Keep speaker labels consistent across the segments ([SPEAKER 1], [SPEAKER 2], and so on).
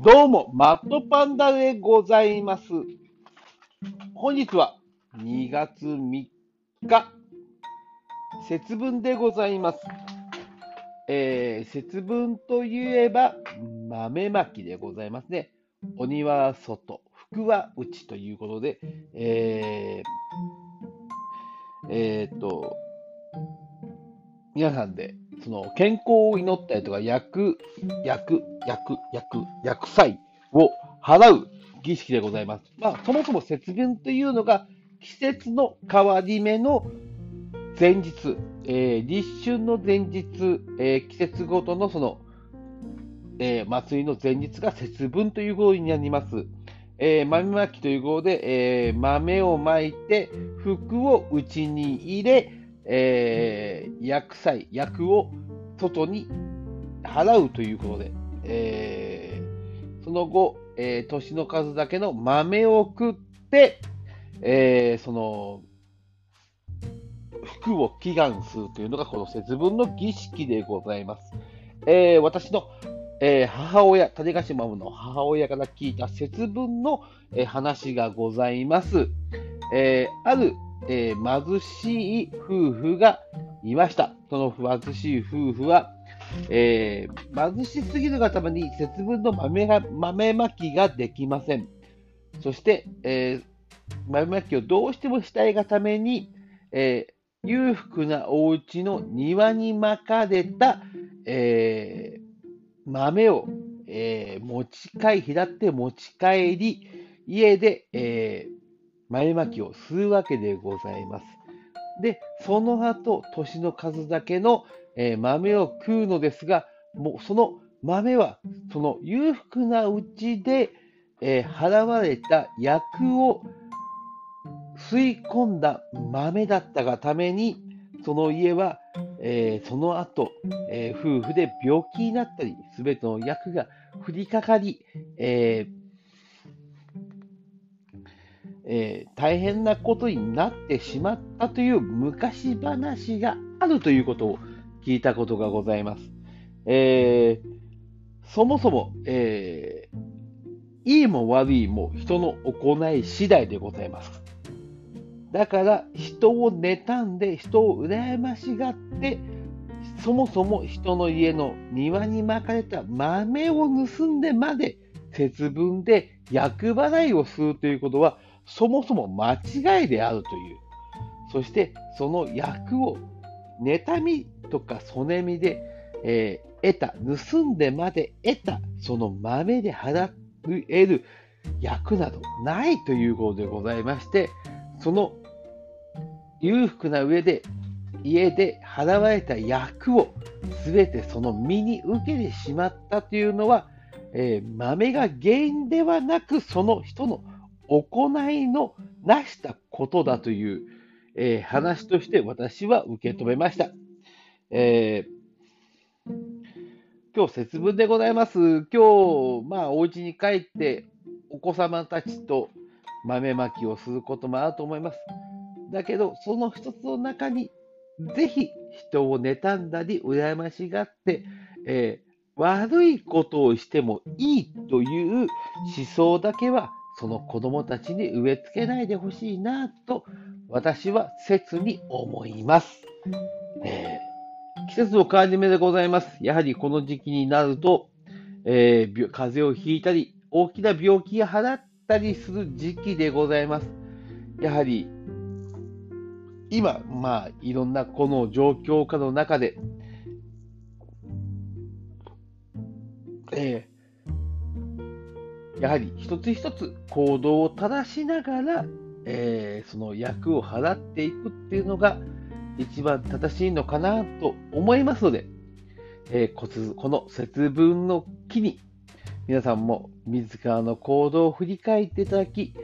[SPEAKER 1] どうも、マットパンダでございます。本日は2月3日、節分でございます。えー、節分といえば豆まきでございますね。鬼は外、福は内ということで、えー、えー、と、皆さんでその健康を祈ったりとか、薬、薬、薬、薬、薬剤を払う儀式でございます。まあ、そもそも節分というのが、季節の変わり目の前日、えー、立春の前日、えー、季節ごとのその、えー、祭りの前日が節分ということになります。えー、豆まきということで、えー、豆をまいて、服を内に入れ、えー、薬剤、薬を外に払うということで、えー、その後、えー、年の数だけの豆を食って、えー、その、福を祈願するというのがこの節分の儀式でございます。えー、私の、えー、母親、種子島の母親から聞いた節分の、えー、話がございます。えあるえー、貧しい夫婦がいました。その貧しい夫婦は、えー、貧しすぎるがために節分の豆が豆まきができません。そして、えー、豆まきをどうしてもしたいがために、えー、裕福なお家の庭にまかれた、え、豆を、え、持ち帰り、拾って持ち帰り、家で、えー、豆まきを吸うわけでございます。で、その後、年の数だけの、えー、豆を食うのですが、もうその豆は、その裕福なうちで、えー、払われた薬を吸い込んだ豆だったがために、その家は、えー、その後、え、夫婦で病気になったり、すべての薬が降りかかり、えーえー、大変なことになってしまったという昔話があるということを聞いたことがございます。えー、そもそも、えー、いいも悪いも人の行い次第でございます。だから人を妬んで人を羨ましがってそもそも人の家の庭に巻かれた豆を盗んでまで節分で厄払いをするということはそもそも間違いであるという。そして、その役を妬みとかそねみで、えー、得た、盗んでまで得た、その豆で払える役などないということでございまして、その裕福な上で家で払われた役を全てその身に受けてしまったというのは、えー、豆が原因ではなくその人の行いのなしたことだという、えー、話として私は受け止めました。えー、今日節分でございます。今日、まあ、お家に帰ってお子様たちと豆まきをすることもあると思います。だけど、その一つの中に、ぜひ人を妬んだり、羨ましがって、えー、悪いことをしてもいいという思想だけはその子供たちに植え付けないでほしいなと私は切に思います、えー、季節の変わり目でございます。やはりこの時期になると、えー、風邪をひいたり、大きな病気が払ったりする時期でございます。やはり今、まあ、いろんなこの状況下の中で、えーやはり一つ一つ行動を正しながら、えー、その役を払っていくっていうのが一番正しいのかなと思いますので、えー、この節分の機に皆さんも自らの行動を振り返っていただき、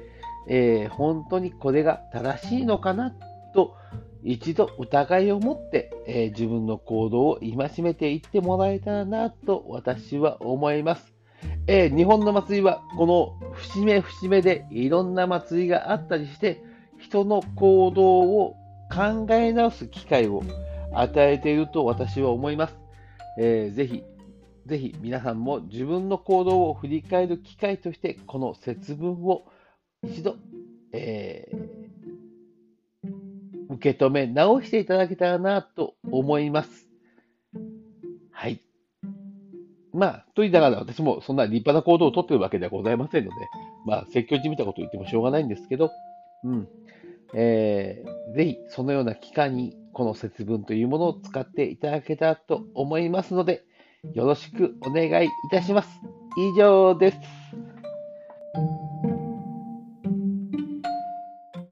[SPEAKER 1] えー、本当にこれが正しいのかなと一度疑いを持って、えー、自分の行動を戒めていってもらえたらなと私は思います。えー、日本の祭りはこの節目節目でいろんな祭りがあったりして人の行動を考え直す機会を与えていると私は思います。えー、ぜひぜひ皆さんも自分の行動を振り返る機会として、この節分を一度、えー、受け止め直していただけたらなと思います。まあ、と言いながら私もそんな立派な行動をとっているわけではございませんので、まあ、説教じみたことを言ってもしょうがないんですけど、うん。えー、ぜひ、そのような機会に、この節分というものを使っていただけたらと思いますので、よろしくお願いいたします。以上です。